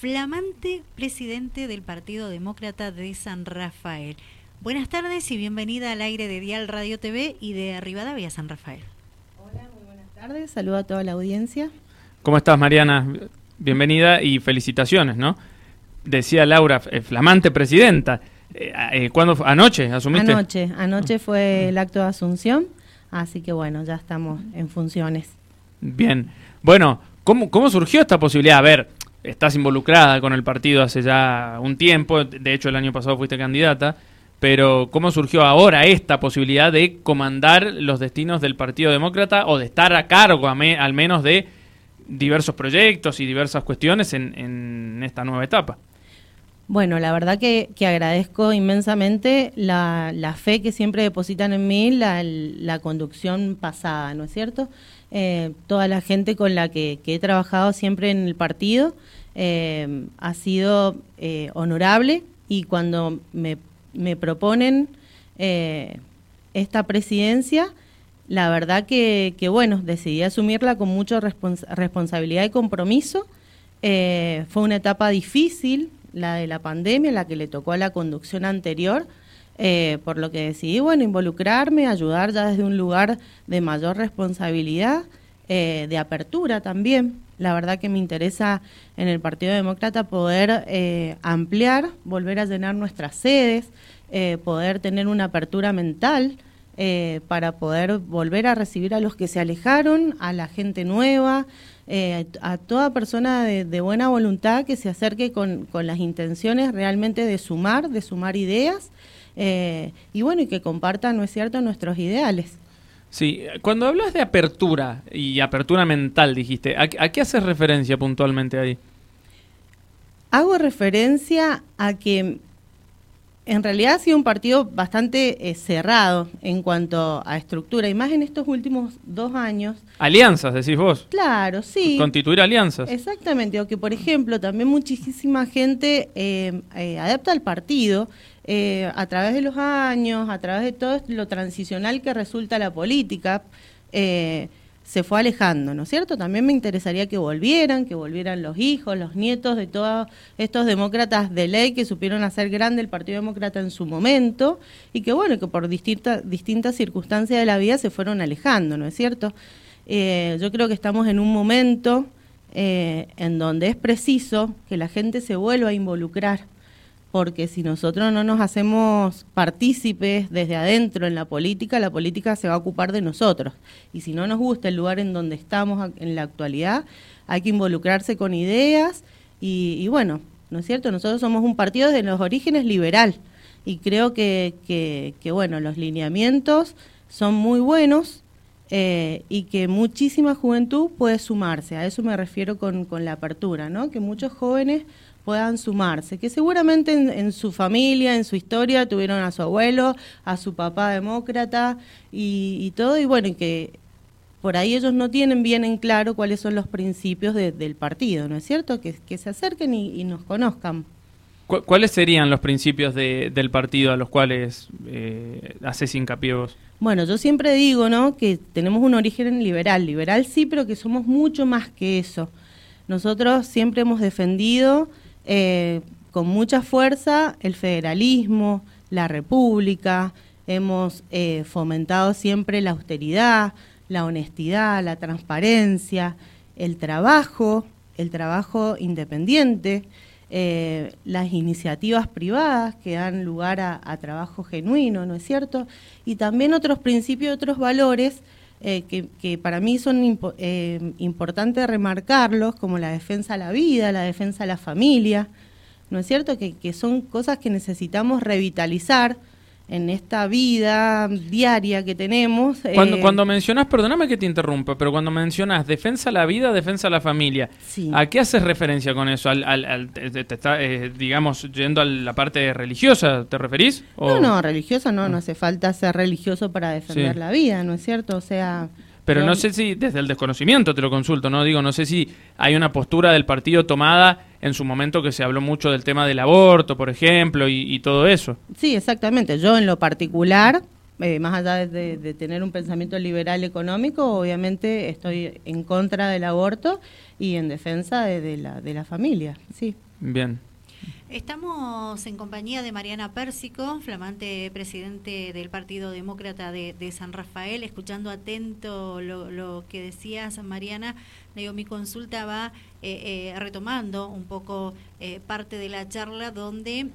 flamante presidente del Partido Demócrata de San Rafael. Buenas tardes y bienvenida al aire de Dial Radio TV y de Rivadavia San Rafael. Hola, muy buenas tardes. Saludo a toda la audiencia. ¿Cómo estás, Mariana? Bienvenida y felicitaciones, ¿no? Decía Laura, eh, flamante presidenta. Eh, eh, ¿Cuándo? ¿Anoche asumiste? Anoche, anoche fue el acto de asunción, así que bueno, ya estamos en funciones. Bien. Bueno, ¿cómo, cómo surgió esta posibilidad? A ver, estás involucrada con el partido hace ya un tiempo, de hecho el año pasado fuiste candidata, pero ¿cómo surgió ahora esta posibilidad de comandar los destinos del Partido Demócrata o de estar a cargo al menos de diversos proyectos y diversas cuestiones en, en esta nueva etapa? Bueno, la verdad que, agradezco inmensamente la, fe que siempre depositan en mí, la, conducción pasada, ¿no es cierto? Eh, toda la gente con la que, he trabajado siempre en el partido eh, ha sido eh, honorable y cuando me, proponen esta presidencia, la verdad que, bueno, decidí asumirla con mucha responsabilidad y compromiso. fue una etapa difícil, la de la pandemia, la que le tocó a la conducción anterior, eh, por lo que decidí, bueno, involucrarme, ayudar ya desde un lugar de mayor responsabilidad, eh, de apertura también. La verdad que me interesa en el Partido Demócrata poder eh, ampliar, volver a llenar nuestras sedes, poder tener una apertura mental para poder volver a recibir a los que se alejaron, a la gente nueva, eh, a toda persona de, buena voluntad que se acerque con, las intenciones realmente de sumar, de sumar ideas eh, y bueno, y que comparta, ¿no es cierto?, nuestros ideales. Sí, cuando hablas de apertura y apertura mental, dijiste, ¿a, a qué haces referencia puntualmente ahí? Hago referencia a que en realidad ha sido un partido bastante eh, cerrado en cuanto a estructura, y más en estos últimos dos años. Alianzas, decís vos. Claro, sí. Constituir alianzas. Exactamente, o que por ejemplo también muchísima gente eh, eh, adapta al partido a través de los años, a través de todo lo transicional que resulta la política se fue alejando, ¿no es cierto? También me interesaría que volvieran, que volvieran los hijos, los nietos de todos estos demócratas de ley que supieron hacer grande el Partido Demócrata en su momento y que, bueno, que por distintas circunstancias de la vida se fueron alejando, ¿no es cierto? Eh, yo creo que estamos en un momento eh, en donde es preciso que la gente se vuelva a involucrar porque si nosotros no nos hacemos partícipes desde adentro en la política, la política se va a ocupar de nosotros. Y si no nos gusta el lugar en donde estamos en la actualidad, hay que involucrarse con ideas y, bueno, ¿no es cierto? Nosotros somos un partido desde los orígenes liberal y creo que, que, bueno, los lineamientos son muy buenos eh, y que muchísima juventud puede sumarse. A eso me refiero con, con la apertura, ¿no? Que muchos jóvenes puedan sumarse, que seguramente en, su familia, en su historia, tuvieron a su abuelo, a su papá demócrata y, todo, y bueno, y que por ahí ellos no tienen bien en claro cuáles son los principios del partido, ¿no es cierto? Que, que se acerquen y, nos conozcan. ¿Cuáles serían los principios del partido a los cuales eh, haces hincapié vos? Bueno, yo siempre digo, ¿no? Que tenemos un origen liberal, liberal sí, pero que somos mucho más que eso. Nosotros siempre hemos defendido eh, con mucha fuerza el federalismo, la república, hemos eh, fomentado siempre la austeridad, la honestidad, la transparencia, el trabajo, el trabajo independiente, eh, las iniciativas privadas que dan lugar a, trabajo genuino, ¿no es cierto? Y también otros principios, otros valores que, para mí son importantes remarcarlos, como la defensa a la vida, la defensa a la familia, ¿no es cierto? Que, que son cosas que necesitamos revitalizar en esta vida diaria que tenemos. Cuando, eh, cuando mencionas, perdóname que te interrumpa, pero cuando mencionas defensa a la vida, defensa a la familia, ¿a qué haces referencia con eso? ¿Al, al, te, está, eh, digamos, yendo a la parte religiosa, te referís? No, no, religiosa no, no hace falta ser religioso para defender la vida, ¿no es cierto? O sea... Pero no sé si, desde el desconocimiento te lo consulto, ¿no? Digo, no sé si hay una postura del partido tomada en su momento que se habló mucho del tema del aborto, por ejemplo, y, todo eso. Sí, exactamente. Yo en lo particular eh, más allá de, tener un pensamiento liberal económico, obviamente estoy en contra del aborto y en defensa de, la, de la familia, sí. Bien. Estamos en compañía de Mariana Pérsico, flamante presidente del Partido Demócrata de, San Rafael, escuchando atento lo, que decías, Mariana. Digo, mi consulta va eh, eh, retomando un poco eh, parte de la charla donde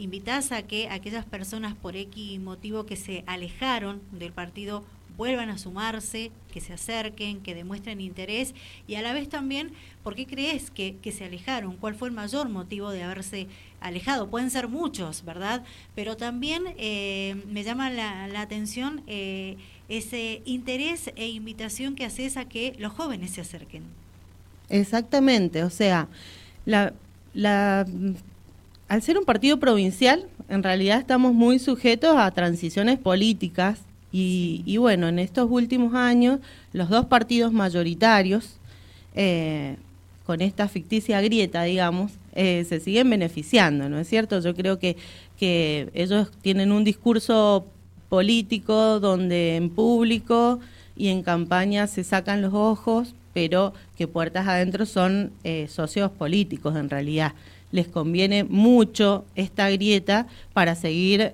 invitas a que aquellas personas por X motivo que se alejaron del partido vuelvan a sumarse, que se acerquen, que demuestren interés y a la vez también, ¿por qué crees que, se alejaron? ¿Cuál fue el mayor motivo de haberse alejado? Pueden ser muchos, ¿verdad? Pero también eh, me llama la, atención eh, ese interés e invitación que haces a que los jóvenes se acerquen. Exactamente, o sea, la, la, al ser un partido provincial, en realidad estamos muy sujetos a transiciones políticas y, bueno, en estos últimos años, los dos partidos mayoritarios, eh, con esta ficticia grieta, digamos, eh, se siguen beneficiando, ¿no es cierto? Yo creo que, que ellos tienen un discurso político donde en público y en campaña se sacan los ojos, pero que puertas adentro son eh, socios políticos en realidad. Les conviene mucho esta grieta para seguir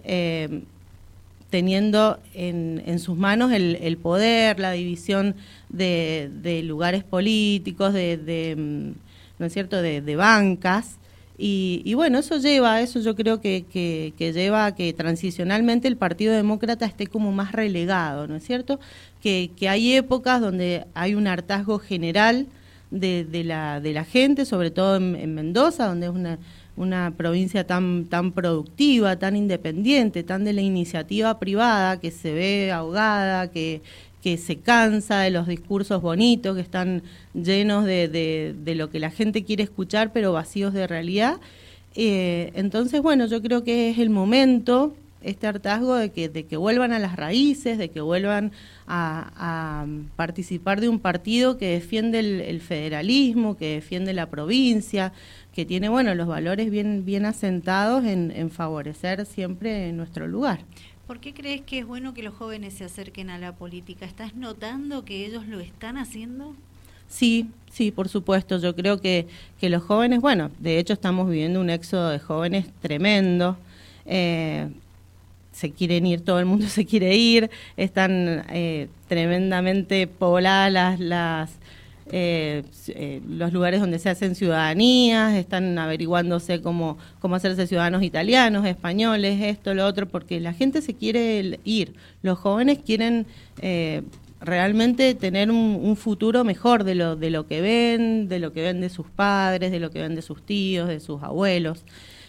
teniendo en, sus manos el, poder, la división de, lugares políticos, de, mm, ¿no es cierto?, de, bancas. Y, bueno, eso lleva, eso yo creo que, lleva a que transicionalmente el Partido Demócrata esté como más relegado, ¿no es cierto? Que, hay épocas donde hay un hartazgo general de, la, de la gente, sobre todo en Mendoza, donde es una, una provincia tan, tan productiva, tan independiente, tan de la iniciativa privada, que se ve ahogada, que, que se cansa de los discursos bonitos, que están llenos de, de, lo que la gente quiere escuchar, pero vacíos de realidad. Eh, entonces, bueno, yo creo que es el momento, este hartazgo, de que, de que vuelvan a las raíces, de que vuelvan a, participar de un partido que defiende el, federalismo, que defiende la provincia, que tiene bueno los valores bien, bien asentados en, favorecer siempre nuestro lugar. ¿Por qué crees que es bueno que los jóvenes se acerquen a la política? ¿Estás notando que ellos lo están haciendo? Sí, sí, por supuesto. Yo creo que, que los jóvenes, bueno, de hecho estamos viviendo un éxodo de jóvenes tremendo. Eh, se quieren ir, todo el mundo se quiere ir, están eh, tremendamente pobladas las, eh, eh, los lugares donde se hacen ciudadanías, están averiguándose cómo, cómo hacerse ciudadanos italianos, españoles, esto, lo otro, porque la gente se quiere ir, los jóvenes quieren eh, realmente tener un, futuro mejor de lo, de lo que ven, de lo que ven de sus padres, de lo que ven de sus tíos, de sus abuelos.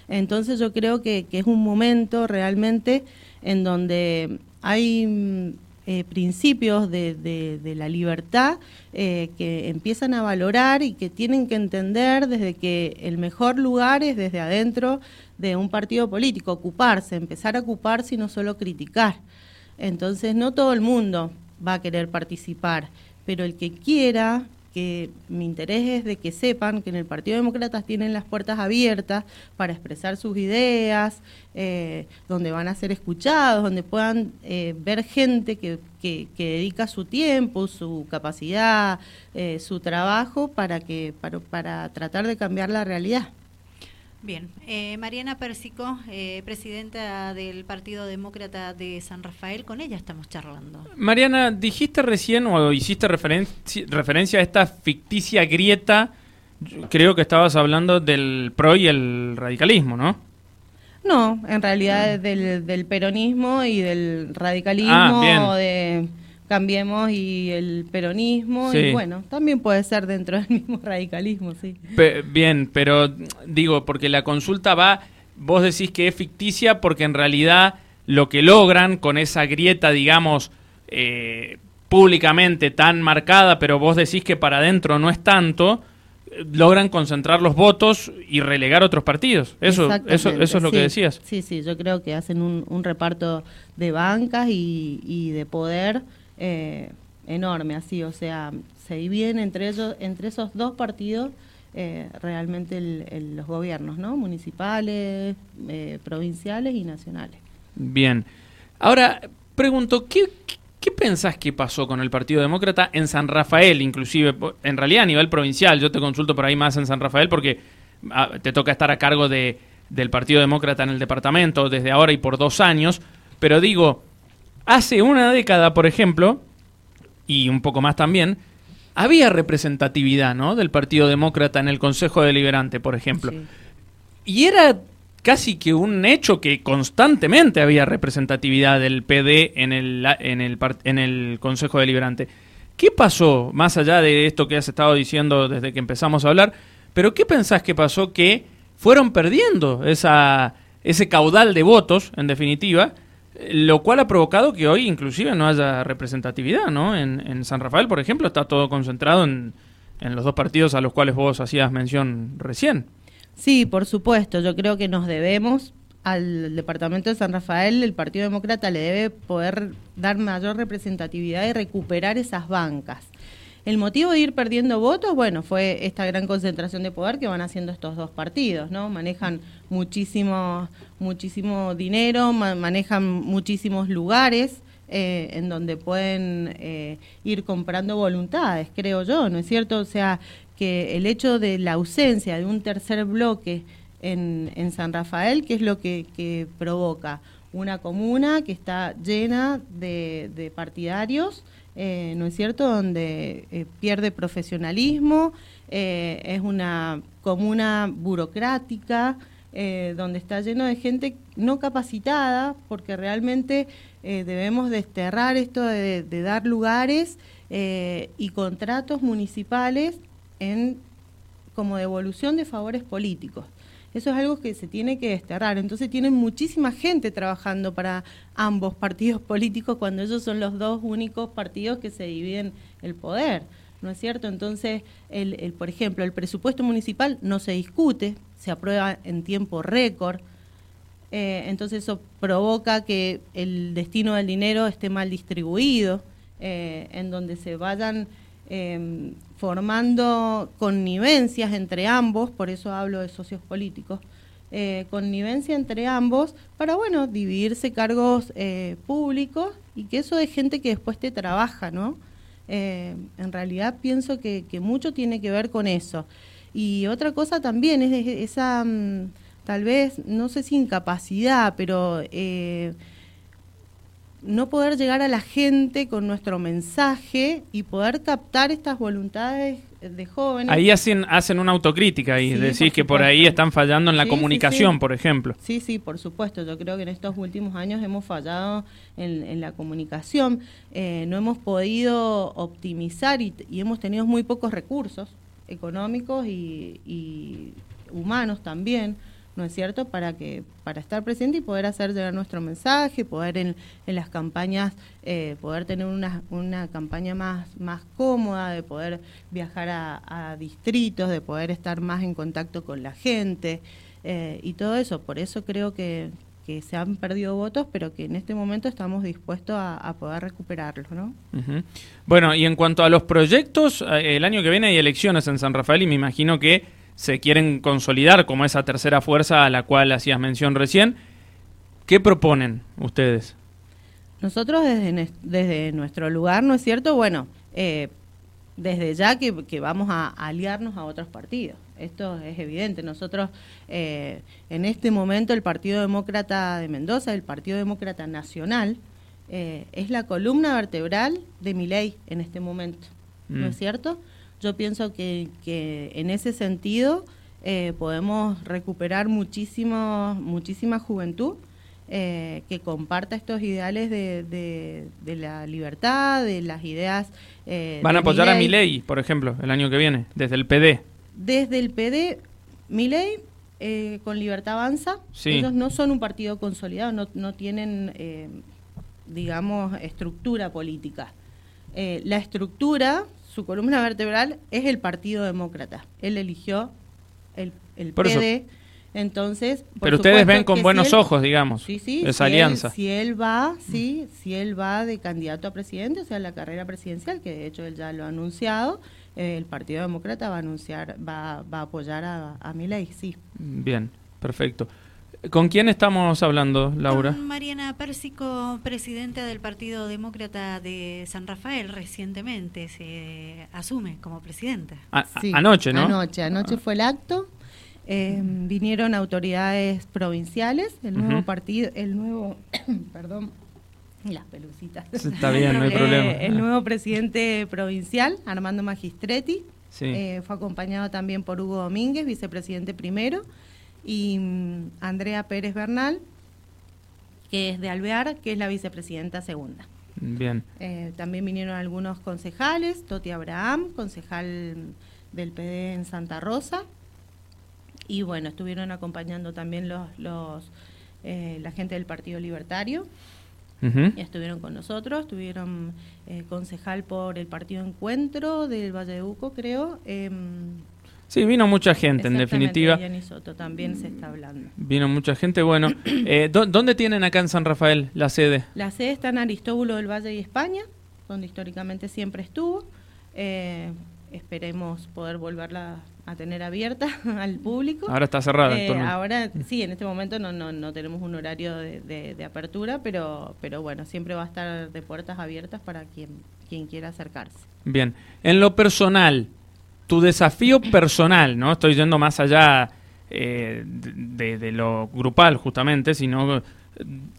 Entonces yo creo que, es un momento realmente en donde hay eh, principios de, de, la libertad eh, que empiezan a valorar y que tienen que entender desde que el mejor lugar es desde adentro de un partido político, ocuparse, empezar a ocuparse y no solo criticar. Entonces no todo el mundo va a querer participar, pero el que quiera que mi interés es de que sepan que en el Partido Demócrata tienen las puertas abiertas para expresar sus ideas, eh, donde van a ser escuchados, donde puedan eh, ver gente que, que, dedica su tiempo, su capacidad, eh, su trabajo para, que, para, para tratar de cambiar la realidad. Bien, eh, Mariana Pérsico, eh, presidenta del Partido Demócrata de San Rafael, con ella estamos charlando. Mariana, dijiste recién o hiciste referencia a esta ficticia grieta, creo que estabas hablando del PRO y el radicalismo, ¿no? No, en realidad ah. del, del peronismo y del radicalismo ah, de Cambiemos y el peronismo, y bueno, también puede ser dentro del mismo radicalismo, sí. bien, pero digo, porque la consulta va, vos decís que es ficticia porque en realidad lo que logran con esa grieta, digamos, eh, públicamente tan marcada, pero vos decís que para adentro no es tanto, logran concentrar los votos y relegar otros partidos. Eso, eso, eso es lo que decías. Sí, sí, yo creo que hacen un, reparto de bancas y, y de poder eh, enorme, así, o sea, se dividen entre ellos, entre esos dos partidos eh, realmente los gobiernos, ¿no? Municipales, eh, provinciales y nacionales. Bien. Ahora, pregunto, ¿qué, ¿qué pensás que pasó con el Partido Demócrata en San Rafael, inclusive? En realidad a nivel provincial, yo te consulto por ahí más en San Rafael porque ah, te toca estar a cargo de, del Partido Demócrata en el departamento desde ahora y por dos años, pero digo, hace una década, por ejemplo, y un poco más también, había representatividad ¿no? del Partido Demócrata en el Consejo Deliberante, por ejemplo. Y era casi que un hecho que constantemente había representatividad del PD en el, en el, en el Consejo Deliberante. ¿Qué pasó, más allá de esto que has estado diciendo desde que empezamos a hablar, pero qué pensás que pasó que fueron perdiendo esa, ese caudal de votos, en definitiva, lo cual ha provocado que hoy inclusive no haya representatividad, ¿no? En, en San Rafael, por ejemplo, está todo concentrado en, en los dos partidos a los cuales vos hacías mención recién. Sí, por supuesto. Yo creo que nos debemos al Departamento de San Rafael, el Partido Demócrata le debe poder dar mayor representatividad y recuperar esas bancas. El motivo de ir perdiendo votos, bueno, fue esta gran concentración de poder que van haciendo estos dos partidos, ¿no? Manejan muchísimo, muchísimo dinero, manejan muchísimos lugares. Eh, en donde pueden eh, ir comprando voluntades, creo yo, ¿no es cierto? O sea, que el hecho de la ausencia de un tercer bloque en, San Rafael, que es lo que, provoca una comuna que está llena de, partidarios, eh, ¿no es cierto?, donde eh, pierde profesionalismo, eh, es una comuna burocrática, donde está lleno de gente no capacitada, porque realmente debemos desterrar esto de, de dar lugares y contratos municipales en como devolución de favores políticos. Eso es algo que se tiene que desterrar. Entonces tienen muchísima gente trabajando para ambos partidos políticos cuando ellos son los dos únicos partidos que se dividen el poder. ¿No es cierto? Entonces, el, el, por ejemplo, el presupuesto municipal no se discute, se aprueba en tiempo récord. Eh, entonces eso provoca que el destino del dinero esté mal distribuido, eh, en donde se vayan eh, formando connivencias entre ambos, por eso hablo de socios políticos, eh, connivencia entre ambos para, bueno, dividirse cargos eh, públicos y que eso es gente que después te trabaja, ¿no? Eh, en realidad pienso que, mucho tiene que ver con eso. Y otra cosa también es esa, mm, tal vez, no sé si incapacidad, pero no poder llegar a la gente con nuestro mensaje y poder captar estas voluntades de jóvenes. Ahí hacen, hacen una autocrítica y decís que por ahí están fallando en la comunicación, por ejemplo. Sí, sí, por supuesto. Yo creo que en estos últimos años hemos fallado en, la comunicación. Eh, no hemos podido optimizar y, hemos tenido muy pocos recursos económicos y humanos también ¿no es cierto? Para que para estar presente y poder hacer llegar nuestro mensaje, poder en, en las campañas, eh, poder tener una, una campaña más, más cómoda, de poder viajar a, distritos, de poder estar más en contacto con la gente eh, y todo eso. Por eso creo que, que se han perdido votos, pero que en este momento estamos dispuestos a, poder recuperarlos, ¿no? Bueno, y en cuanto a los proyectos, eh, el año que viene hay elecciones en San Rafael y me imagino que se quieren consolidar como esa tercera fuerza a la cual hacías mención recién. ¿Qué proponen ustedes? Nosotros desde, desde nuestro lugar, ¿no es cierto? Bueno, eh, desde ya que, vamos a aliarnos a otros partidos. Esto es evidente. Nosotros, eh, en este momento, el Partido Demócrata de Mendoza, el Partido Demócrata Nacional, eh, es la columna vertebral de mi ley en este momento. ¿No mm. es cierto? Yo pienso que, que en ese sentido eh, podemos recuperar muchísimo, muchísima juventud eh, que comparta estos ideales de, de, la libertad, de las ideas. Eh, ¿Van a apoyar a mi ley, por ejemplo, el año que viene, desde el PD? Desde el PD, mi ley con Libertad Avanza, ellos no son un partido consolidado, no, no tienen, digamos, estructura política. la estructura su columna vertebral es el Partido Demócrata. Él eligió el, el PD. Entonces, pero ustedes ven con buenos ojos, digamos, esa alianza. si él va, sí, si él va de candidato a presidente, o sea, la carrera presidencial, que de hecho él ya lo ha anunciado, eh, el Partido Demócrata va a anunciar, va, va a apoyar a, a ley, sí. Bien, perfecto. ¿Con quién estamos hablando, Laura? Con Mariana Pérsico, presidenta del Partido Demócrata de San Rafael, recientemente se asume como presidenta. anoche, ¿no? Anoche, anoche fue el acto. Eh, vinieron autoridades provinciales, el nuevo partido, el nuevo, perdón, las pelucitas. Está bien, no hay problema. Eh, el nuevo presidente provincial, Armando Magistretti, eh, fue acompañado también por Hugo Domínguez, vicepresidente primero, y mm, Andrea Pérez Bernal, que es de Alvear, que es la vicepresidenta segunda. Bien. Eh, también vinieron algunos concejales, Toti Abraham, concejal del PD en Santa Rosa, y bueno, estuvieron acompañando también los, los la gente del Partido Libertario, estuvieron con nosotros, estuvieron eh, concejal por el partido Encuentro del Valle de Uco, creo. Sí, vino mucha gente, en definitiva. Soto también se está hablando. Vino mucha gente. Bueno, eh, ¿dónde tienen acá en San Rafael la sede? La sede está en Aristóbulo del Valle y España, donde históricamente siempre estuvo. Eh, esperemos poder volverla a tener abierta al público. Ahora está cerrada. Eh, ahora sí, en este momento no, no, no tenemos un horario de, de, apertura, pero, pero bueno, siempre va a estar de puertas abiertas para quien, quien quiera acercarse. Bien, en lo personal, tu desafío personal, ¿no? Estoy yendo más allá eh, de, lo grupal justamente, sino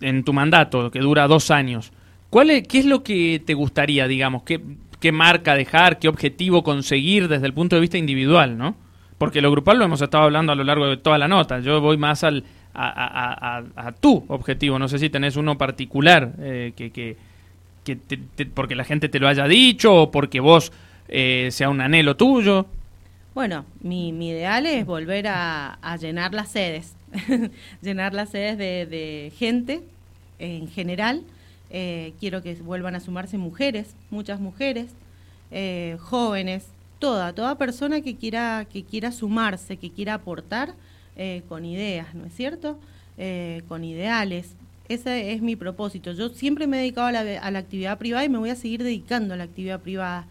en tu mandato, que dura dos años. ¿Cuál es, ¿Qué es lo que te gustaría, digamos? ¿Qué, qué marca dejar, qué objetivo conseguir desde el punto de vista individual, ¿no? Porque lo grupal lo hemos estado hablando a lo largo de toda la nota. Yo voy más al, a, tu objetivo. No sé si tenés uno particular eh, que, que, porque la gente te lo haya dicho o porque vos eh, sea un anhelo tuyo. Bueno, mi, ideal es volver a, llenar las sedes, llenar las sedes de, de gente en general eh, quiero que vuelvan a sumarse mujeres, muchas mujeres, eh, jóvenes, toda, toda persona que quiera, que quiera sumarse, que quiera aportar eh, con ideas, ¿no es cierto? con ideales. Ese es mi propósito. Yo siempre me he dedicado a a la actividad privada y me voy a seguir dedicando a la actividad privada.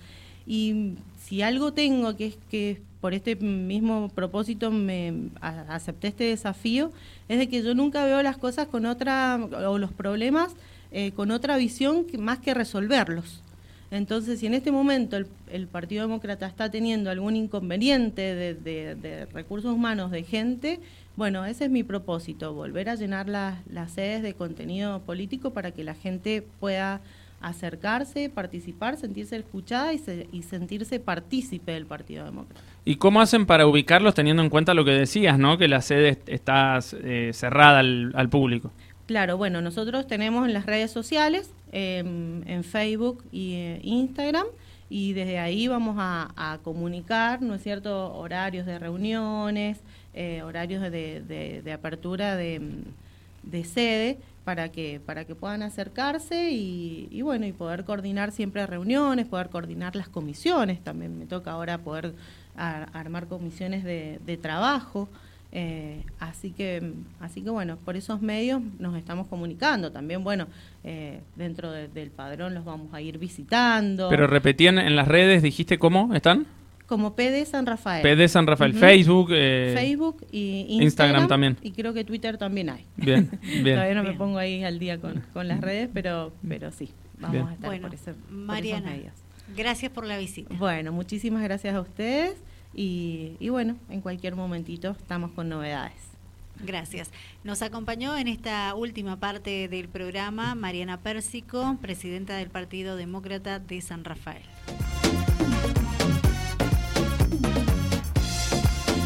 Y si algo tengo que es que por este mismo propósito me acepté este desafío, es de que yo nunca veo las cosas con otra, o los problemas eh, con otra visión más que resolverlos. Entonces, si en este momento el, Partido Demócrata está teniendo algún inconveniente de, recursos humanos, de gente, bueno, ese es mi propósito, volver a llenar las sedes de contenido político para que la gente pueda acercarse, participar, sentirse escuchada y, sentirse partícipe del Partido Demócrata. ¿Y cómo hacen para ubicarlos teniendo en cuenta lo que decías, ¿no? que la sede está eh, cerrada al público? Claro, bueno, nosotros tenemos en las redes sociales, em, en Facebook y eh, Instagram, y desde ahí vamos a, comunicar, ¿no es cierto?, horarios de reuniones, eh, horarios de, apertura de, sede para que para que puedan acercarse y, bueno y poder coordinar siempre reuniones poder coordinar las comisiones también me toca ahora poder armar comisiones de, de trabajo eh, así que, así que bueno, por esos medios nos estamos comunicando. También, bueno, eh, dentro del padrón los vamos a ir visitando. Pero repetían en las redes, dijiste cómo están. Como PD San Rafael. PD San Rafael, Facebook. Eh, Facebook y Instagram, también. Y creo que Twitter también hay. Bien, bien. Todavía no me pongo ahí al día con, con las redes, pero, pero sí, vamos a estar bueno, por, ese, Mariana, Gracias por la visita. Bueno, muchísimas gracias a ustedes. Y, bueno, en cualquier momentito estamos con novedades. Gracias. Nos acompañó en esta última parte del programa Mariana Pérsico, presidenta del Partido Demócrata de San Rafael.